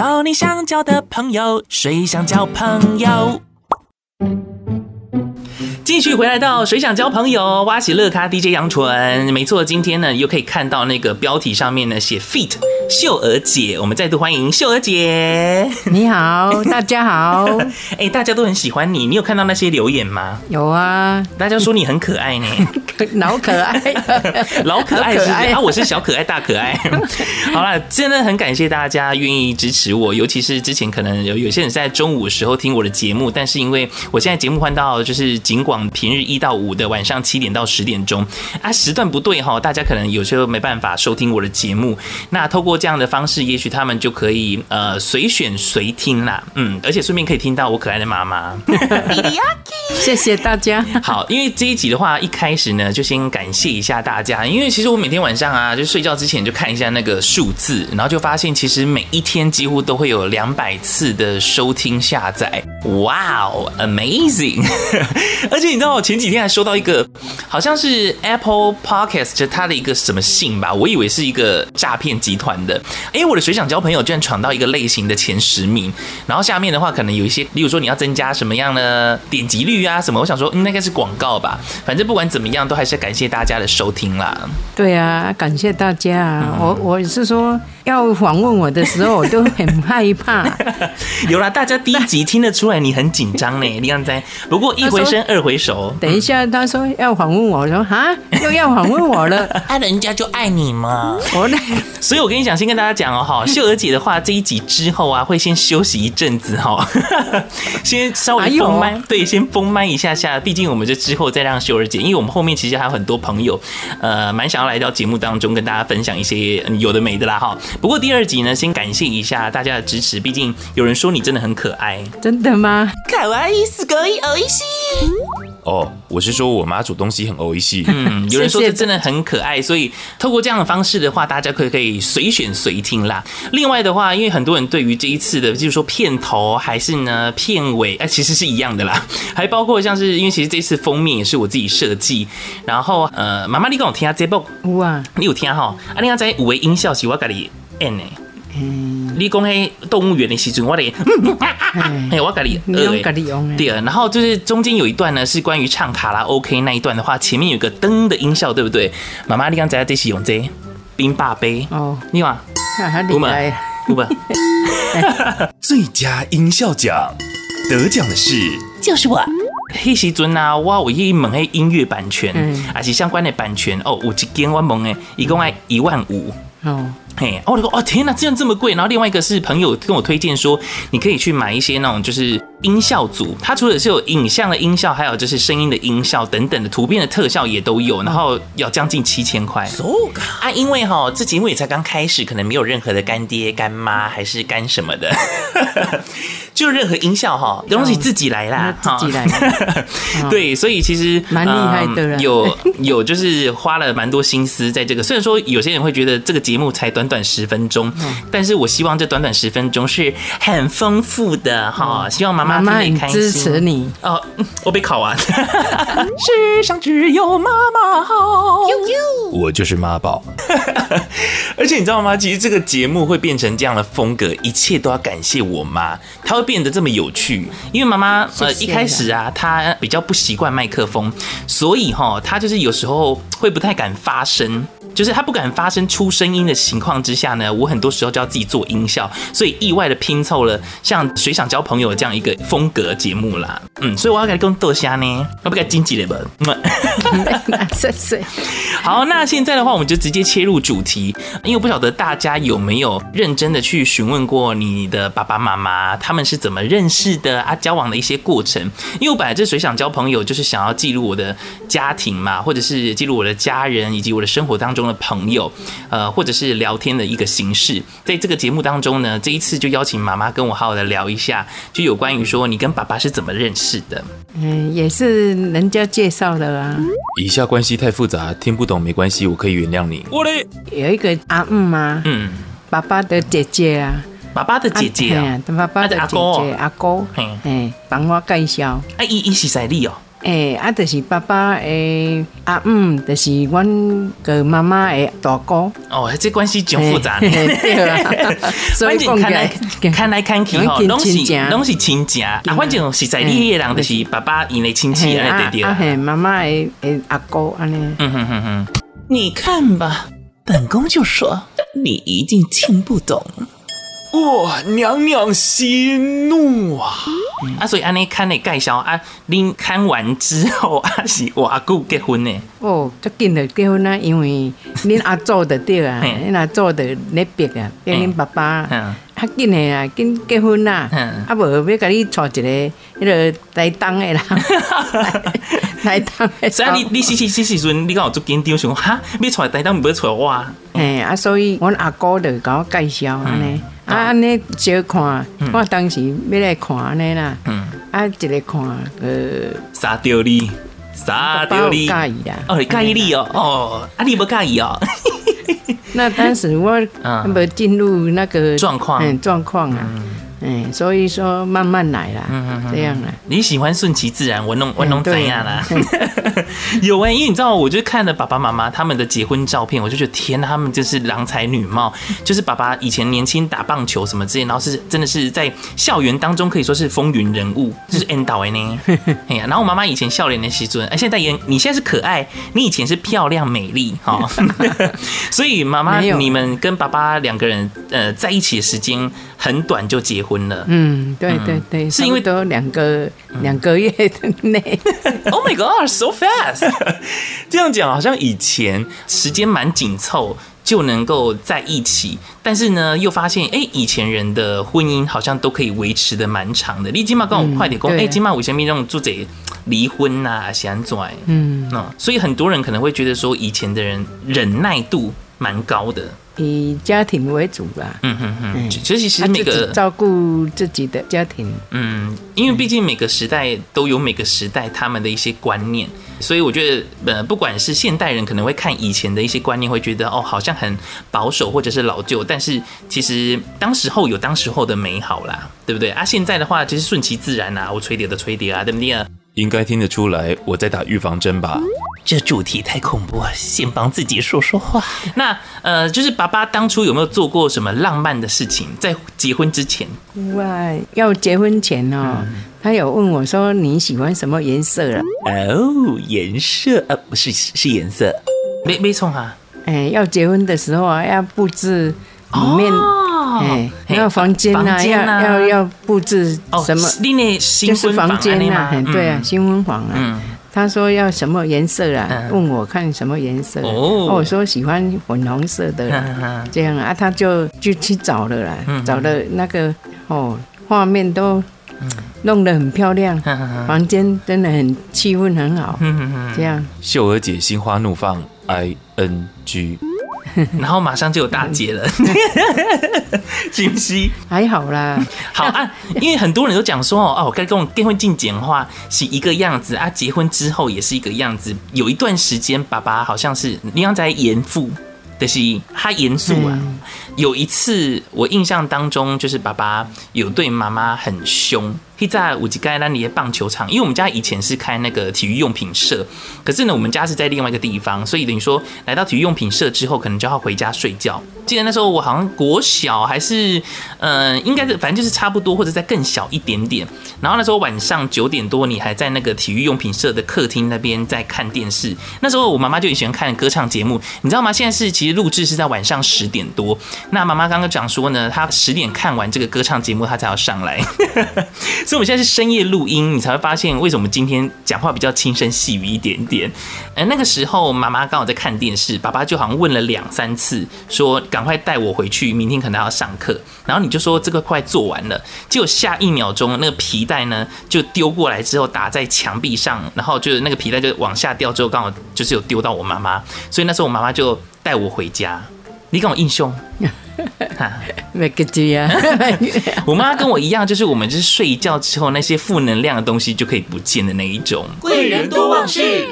交你想交的朋友，谁想交朋友？继续回来到谁想交朋友，挖起乐咖 DJ 杨纯，没错，今天呢又可以看到那个标题上面呢写 feat 秀儿姐，我们再度欢迎秀儿姐。你好，大家好。哎，大家都很喜欢你，你有看到那些留言吗？有啊，大家说你很可爱呢，老可爱，老可爱是啊，我是小可爱大可爱。好了，真的很感谢大家愿意支持我，尤其是之前可能有有些人在中午的时候听我的节目，但是因为我现在节目换到就是尽管。平日一到五的晚上七点到十点钟啊，时段不对哈，大家可能有时候没办法收听我的节目。那透过这样的方式，也许他们就可以呃随选随听啦，嗯，而且顺便可以听到我可爱的妈妈。谢谢大家。好，因为这一集的话，一开始呢就先感谢一下大家，因为其实我每天晚上啊，就睡觉之前就看一下那个数字，然后就发现其实每一天几乎都会有两百次的收听下载。哇哦，amazing！而且你知道，我前几天还收到一个，好像是 Apple Podcast 它的一个什么信吧，我以为是一个诈骗集团的。哎，我的水想交朋友居然闯到一个类型的前十名，然后下面的话可能有一些，例如说你要增加什么样的点击率啊什么，我想说，应该是广告吧。反正不管怎么样，都还是感谢大家的收听啦。对啊，感谢大家。嗯、我我是说。要访问我的时候，我都很害怕。有啦，大家第一集听得出来你很紧张呢。你刚才，不过一回生二回熟。等一下，他说要访问我，我说啊，又要访问我了。爱 人家就爱你嘛。我那，所以我跟你讲，先跟大家讲哦，哈，秀儿姐的话，这一集之后啊，会先休息一阵子哈，先稍微封麦，对，先封麦一下下。毕竟我们就之后再让秀儿姐，因为我们后面其实还有很多朋友，呃，蛮想要来到节目当中跟大家分享一些有的没的啦，哈。不过第二集呢，先感谢一下大家的支持。毕竟有人说你真的很可爱，真的吗？可爱是可以欧一西。哦，我是说我妈煮东西很欧一西。嗯，有人说这真的很可爱，所以透过这样的方式的话，大家可以可以随选随听啦。另外的话，因为很多人对于这一次的，就是说片头还是呢片尾，哎，其实是一样的啦。还包括像是因为其实这次封面也是我自己设计，然后呃，妈妈你跟我听下这部哇，你有听哈？啊，你要在五维音效是我跟你。嗯，你讲迄动物园的时阵，我咧，哎，我跟你，你跟你用对，然后就是中间有一段呢，是关于唱卡拉 OK 那一段的话，前面有个噔的音效，对不对？妈妈，你刚才在是用这冰霸杯。哦，你话，我们，我们，最佳音效奖得奖的是就是我。迄时阵啊，我有去问迄音乐版权，还是相关的版权哦，有一间我问诶，一共爱一万五。哦，嘿，我就说，哦天哪，这样这么贵。然后另外一个是朋友跟我推荐说，你可以去买一些那种就是音效组，它除了是有影像的音效，还有就是声音的音效等等的图片的特效也都有，然后要将近七千块。啊，因为哈，这节目也才刚开始，可能没有任何的干爹干妈还是干什么的，就任何音效哈，东西自己来啦，自己来。对，所以其实蛮厉害的，有有就是花了蛮多心思在这个。虽然说有些人会觉得这个节目才短短短十分钟，但是我希望这短短十分钟是很丰富的哈。希望妈妈妈妈支持你哦。我被考完，世上只有妈妈好，我就是妈宝。而且你知道吗？其实这个节目会变成这样的风格，一切都要感谢我妈，她会变得这么有趣。因为妈妈呃一开始啊，她比较不习惯麦克风，所以哈，她就是有时候会不太敢发声。就是他不敢发声出声音的情况之下呢，我很多时候就要自己做音效，所以意外的拼凑了像谁想交朋友这样一个风格节目啦。嗯，所以我要给你跟豆虾呢，我不该经济了吧？谢谢。好，那现在的话，我们就直接切入主题，因为我不晓得大家有没有认真的去询问过你的爸爸妈妈，他们是怎么认识的啊？交往的一些过程。因为我本来这谁想交朋友，就是想要记录我的家庭嘛，或者是记录我的家人以及我的生活当中。朋友，呃，或者是聊天的一个形式，在这个节目当中呢，这一次就邀请妈妈跟我好好的聊一下，就有关于说你跟爸爸是怎么认识的。嗯，也是人家介绍的啊。以下关系太复杂，听不懂没关系，我可以原谅你。我嘞有一个阿姆吗？嗯，爸爸的姐姐啊，爸爸的姐姐啊，爸爸的姐姐阿哥，哎，帮我介绍。哎，伊伊是谁哩哦？诶，啊，就是爸爸诶，阿姆，就是阮个妈妈诶大哥。哦，这关系真复杂。对啊，所以看来看来看去吼，拢是拢是亲戚。啊，反正实在你个人就是爸爸因的亲戚啊，对对。啊嘿，妈妈诶诶阿哥安尼。嗯哼哼哼，你看吧，本宫就说你一定听不懂。哇，娘娘息怒啊！啊，所以安尼看你介绍啊，恁看完之后啊，是我阿姑结婚呢？哦，足紧的结婚啊，因为恁阿祖的对啊，恁阿祖的那边啊，跟恁爸爸啊，较紧的啊，紧结婚啦，啊无要甲你娶一个迄个台东的啦，台东的。所以你你是是是时阵，你讲有做紧张，想哈，要娶台东，毋要娶我。嘿，啊，所以阮阿姑就甲我介绍安尼。啊，安尼少看，我当时要来看安尼啦。嗯，啊，一个看，呃，杀掉你，杀掉你，介意啦。哦，介意你哦，哦，啊，你不介意哦。那当时我 没进入那个状况，状况啊。嗯，所以说慢慢来啦，这样啦。你喜欢顺其自然，我弄我弄怎样啦？有哎，因为你知道，我就看了爸爸妈妈他们的结婚照片，我就觉得天呐，他们就是郎才女貌，就是爸爸以前年轻打棒球什么之类，然后是真的是在校园当中可以说是风云人物，就是 end 到呢。哎呀，然后我妈妈以前笑脸的时尊，哎，现在也你现在是可爱，你以前是漂亮美丽哈。所以妈妈，你们跟爸爸两个人呃在一起的时间很短就结婚。了，嗯，对对对，是因为都两个两个月的内，Oh my God，so fast！这样讲好像以前时间蛮紧凑就能够在一起，但是呢，又发现哎，以前人的婚姻好像都可以维持的蛮长的。你今嘛跟我快点讲，哎，今嘛为什么这种做这离婚呐、想转？嗯，所以很多人可能会觉得说，以前的人忍耐度蛮高的。以家庭为主吧。嗯哼哼，其实其实每个照顾自己的家庭。嗯，因为毕竟每个时代都有每个时代他们的一些观念，所以我觉得呃，不管是现代人可能会看以前的一些观念，会觉得哦，好像很保守或者是老旧，但是其实当时候有当时候的美好啦，对不对啊？现在的话就是顺其自然啊，我吹碟的吹碟啊，对不对啊？应该听得出来我在打预防针吧？这主题太恐怖，先帮自己说说话。那呃，就是爸爸当初有没有做过什么浪漫的事情？在结婚之前？哇，要结婚前哦，嗯、他有问我说，你喜欢什么颜色啊？哦，颜色啊，不是是颜色，没没错哈。哎，要结婚的时候啊，要布置里面。哦哎，要房间呐，要要要布置什么？就是房间呐，对啊，新婚房啊。他说要什么颜色啊？问我看什么颜色。哦，我说喜欢粉红色的，这样啊，他就就去找了啦，找了那个哦，画面都弄得很漂亮，房间真的很气氛很好，这样。秀儿姐心花怒放，I N G。然后马上就有大姐了，金熙还好啦，好啊，因为很多人都讲说哦，我该跟我结婚进简化是一个样子啊，结婚之后也是一个样子。有一段时间，爸爸好像是你要在严父，但是他严肃啊。有一次我印象当中，就是爸爸有对妈妈很凶。在五吉街那里的棒球场，因为我们家以前是开那个体育用品社，可是呢，我们家是在另外一个地方，所以等于说来到体育用品社之后，可能就要回家睡觉。记得那时候我好像国小还是，嗯、应该是反正就是差不多，或者再更小一点点。然后那时候晚上九点多，你还在那个体育用品社的客厅那边在看电视。那时候我妈妈就很喜欢看歌唱节目，你知道吗？现在是其实录制是在晚上十点多。那妈妈刚刚讲说呢，她十点看完这个歌唱节目，她才要上来。所以，我们现在是深夜录音，你才会发现为什么今天讲话比较轻声细语一点点。而那个时候，妈妈刚好在看电视，爸爸就好像问了两三次，说：“赶快带我回去，明天可能要上课。”然后你就说：“这个快做完了。”结果下一秒钟，那个皮带呢就丢过来之后打在墙壁上，然后就是那个皮带就往下掉，之后刚好就是有丢到我妈妈，所以那时候我妈妈就带我回家。你跟我硬凶。没个机啊！我妈跟我一样，就是我们就是睡一觉之后，那些负能量的东西就可以不见的那一种。贵人多忘事。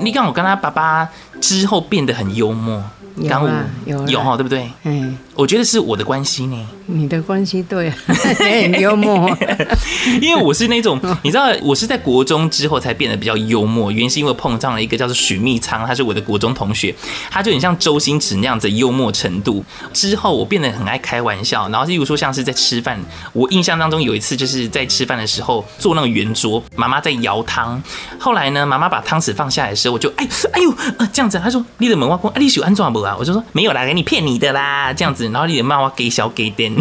你看我跟他爸爸之后变得很幽默，刚武有有哈，对不对？嗯，我觉得是我的关系呢。你的关系对，很幽默。因为我是那种，你知道，我是在国中之后才变得比较幽默，原因是因为碰上了一个叫做许密仓，他是我的国中同学，他就很像周星驰那样子幽默程度。之后我变得很爱开玩笑，然后例如说像是在吃饭，我印象当中有一次就是在吃饭的时候坐那个圆桌，妈妈在舀汤，后来呢，妈妈把汤匙放下来的时候，我就哎哎呦这样子，他说你的门挖空，哎你喜欢装不啊？我就说没有啦，给你骗你的啦，这样子，然后你的妈妈给小给点。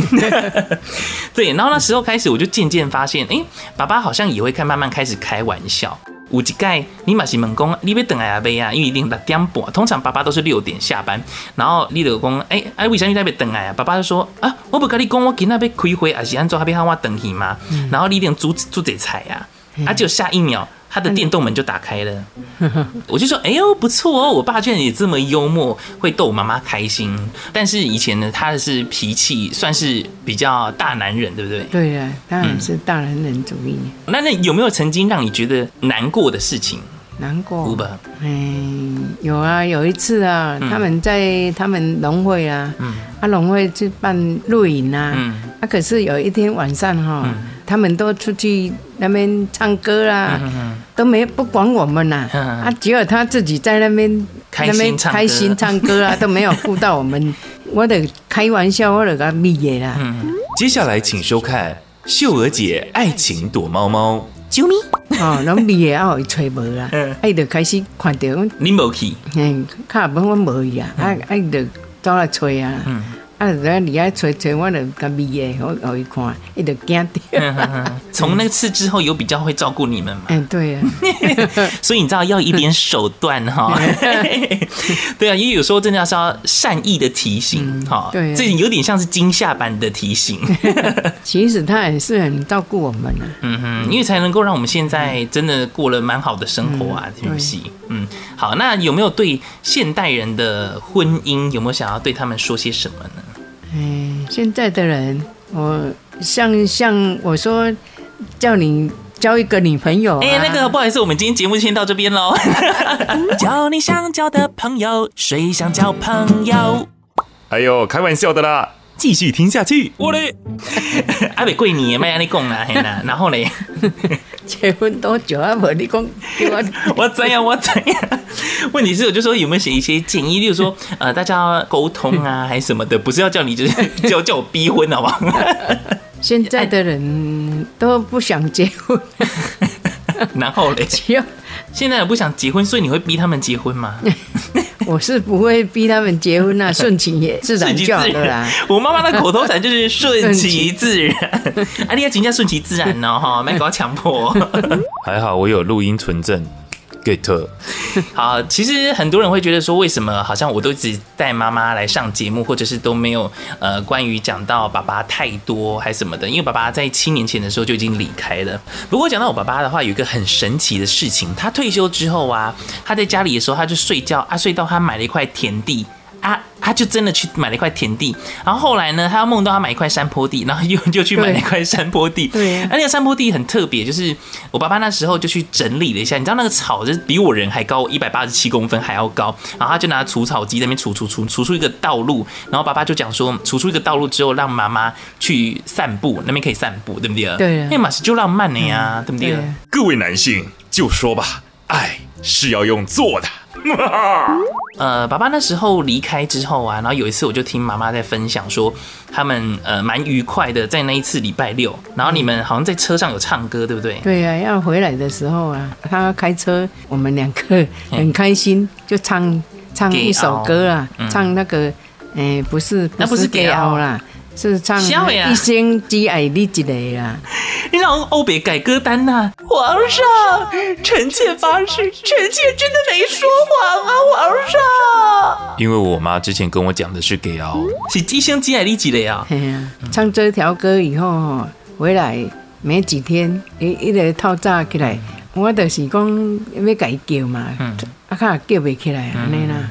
对，然后那时候开始，我就渐渐发现，哎，爸爸好像也会开，慢慢开始开玩笑。有一盖，你嘛是问讲，你要等下杯啊？因为一定六点半，通常爸爸都是六点下班。然后你就讲，哎哎，为啥你那边等来啊？爸爸就说，啊，我不跟你讲，我今仔边开会，还是按照那边喊我等去吗？然后你一定煮煮这菜啊，啊，就下一秒。他的电动门就打开了，我就说：“哎呦，不错哦！我爸居然也这么幽默，会逗我妈妈开心。但是以前呢，他是脾气算是比较大男人，对不对？对呀，当然是大男人主义。嗯、那那有没有曾经让你觉得难过的事情？难过？嗯，有啊，有一次啊，他们在他们农会啊，嗯、啊农会去办露营啊，嗯、啊可是有一天晚上哈、他们都出去那边唱歌啦，都没不管我们呐。啊，只有他自己在那边那边开心唱歌啊，都没有顾到我们。我得开玩笑，我得给他毕业啦。接下来请收看《秀娥姐爱情躲猫猫》。啾咪。哦，拢毕业啊，会吹无啦。哎，就开始看到你无去，嗯，卡本我无去啊，啊，哎，就走来吹啊。啊！在你爱吹吹，我就甲咪耶，我我一看，伊就惊掉。从那次之后，有比较会照顾你们嘛？嗯，对啊。所以你知道要一点手段哈。对啊，因为有时候真的要是要善意的提醒哈。对，这有点像是惊吓般的提醒。其实他也是很照顾我们的。嗯哼，因为才能够让我们现在真的过了蛮好的生活啊，挺不是？嗯，好，那有没有对现代人的婚姻有没有想要对他们说些什么呢？哎，现在的人，我像像我说，叫你交一个女朋友。哎，那个不好意思，我们今天节目先到这边喽。交你想交的朋友，谁想交朋友？哎呦，开玩笑的啦，继续听下去。我嘞，阿伯贵你，麦阿你讲啦，然后嘞。结婚多久啊？我你讲，我 我怎样？我怎样？问题是，我就说有没有写一些建议，例如说，呃，大家沟通啊，还是什么的，不是要叫你就是叫叫我逼婚，好不好？现在的人都不想结婚，然后嘞，现在也不想结婚，所以你会逼他们结婚吗？我是不会逼他们结婚啊，顺其也自然就好了啦。我妈妈的口头禅就是顺其自然，啊，你要尽量顺其自然哦，哈，没搞强迫。还好我有录音存证。好，其实很多人会觉得说，为什么好像我都只带妈妈来上节目，或者是都没有呃关于讲到爸爸太多还是什么的？因为爸爸在七年前的时候就已经离开了。不过讲到我爸爸的话，有一个很神奇的事情，他退休之后啊，他在家里的时候他就睡觉啊，睡到他买了一块田地。啊，他就真的去买了一块田地，然后后来呢，他又梦到他买一块山坡地，然后又 就去买了一块山坡地。对，而那个山坡地很特别，就是我爸爸那时候就去整理了一下，你知道那个草就是比我人还高，一百八十七公分还要高，然后他就拿除草机在那边除除除除出一个道路，然后爸爸就讲说，除出一个道路之后，让妈妈去散步，那边可以散步，对不对？对，因为马是就浪漫的呀，对不对？各位男性就说吧，爱是要用做的。呃，爸爸那时候离开之后啊，然后有一次我就听妈妈在分享说，他们呃蛮愉快的，在那一次礼拜六，然后你们好像在车上有唱歌，对不对？对呀、啊，要回来的时候啊，他开车，我们两个很开心，就唱唱一首歌啊，唱那个，哎，不是，那不是给奥啦。是唱一生只爱你一个啦！你让欧北改歌单呐、啊！皇上，臣妾发誓，臣妾真的没说谎啊！皇上，因为我妈之前跟我讲的是给哦，是一生只爱你一个啊！唱这条歌以后回来没几天，一一个透早起来，我就是讲要改叫嘛。嗯啊，卡叫不起来。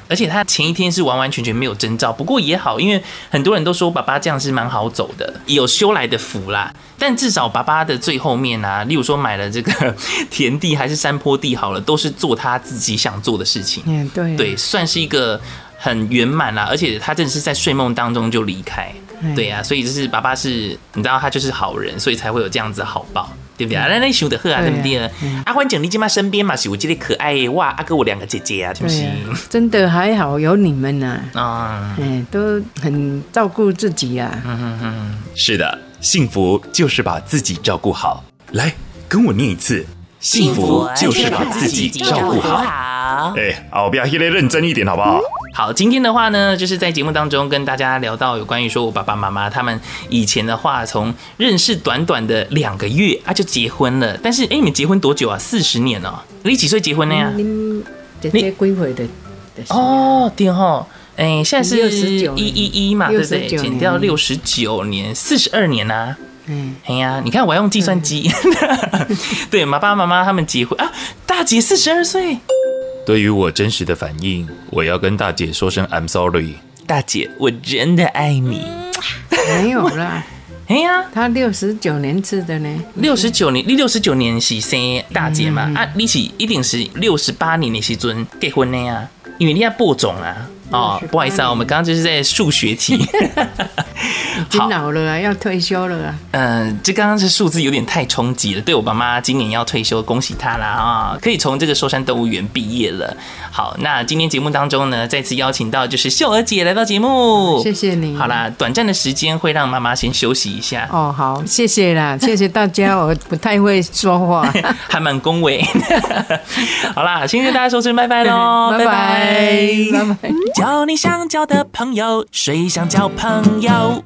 而且他前一天是完完全全没有征兆，不过也好，因为很多人都说爸爸这样是蛮好走的，有修来的福啦。但至少爸爸的最后面啊，例如说买了这个 田地还是山坡地好了，都是做他自己想做的事情。嗯，对，对，算是一个很圆满啦，而且他真的是在睡梦当中就离开，对呀、啊，所以就是爸爸是，你知道他就是好人，所以才会有这样子的好报，对不对啊？那那想的好啊，对不对？阿欢讲你今嘛身边嘛是有这个可爱哇，阿哥我两个姐姐啊，是不是？真的还好有你们呐，啊，哎，都很照顾自己啊。嗯嗯嗯，是的，幸福就是把自己照顾好。来，跟我念一次。幸福就是把自己照顾好。哎，好，不要现在认真一点，好不好？好，今天的话呢，就是在节目当中跟大家聊到有关于说我爸爸妈妈他们以前的话，从认识短短的两个月啊就结婚了。但是，哎，你们结婚多久啊？四十年哦。你几岁结婚的呀？你姐姐归回的。哦，对吼。哎，现在是一一一嘛，对不对？减掉六十九年，四十二年呐。嗯，哎呀，你看我要用计算机。对，爸爸妈妈他们结婚啊，大姐四十二岁。对于我真实的反应，我要跟大姐说声 I'm sorry。大姐，我真的爱你。没有啦，哎呀，他六十九年制的呢？六十九年，你六十九年是生大姐嘛？啊，你是一定是六十八年的时阵结婚的呀？因为你要播种啊。哦，不好意思啊，我们刚刚就是在数学题，已经老了啊，要退休了啊。嗯，这刚刚这数字有点太冲击了。对我爸妈今年要退休，恭喜他啦啊，可以从这个寿山动物园毕业了。好，那今天节目当中呢，再次邀请到就是秀儿姐来到节目，谢谢你。好啦，短暂的时间会让妈妈先休息一下。哦，好，谢谢啦，谢谢大家。我不太会说话，还蛮恭维。好啦，先跟大家说声拜拜喽，拜拜，拜拜。交你想交的朋友，谁想交朋友？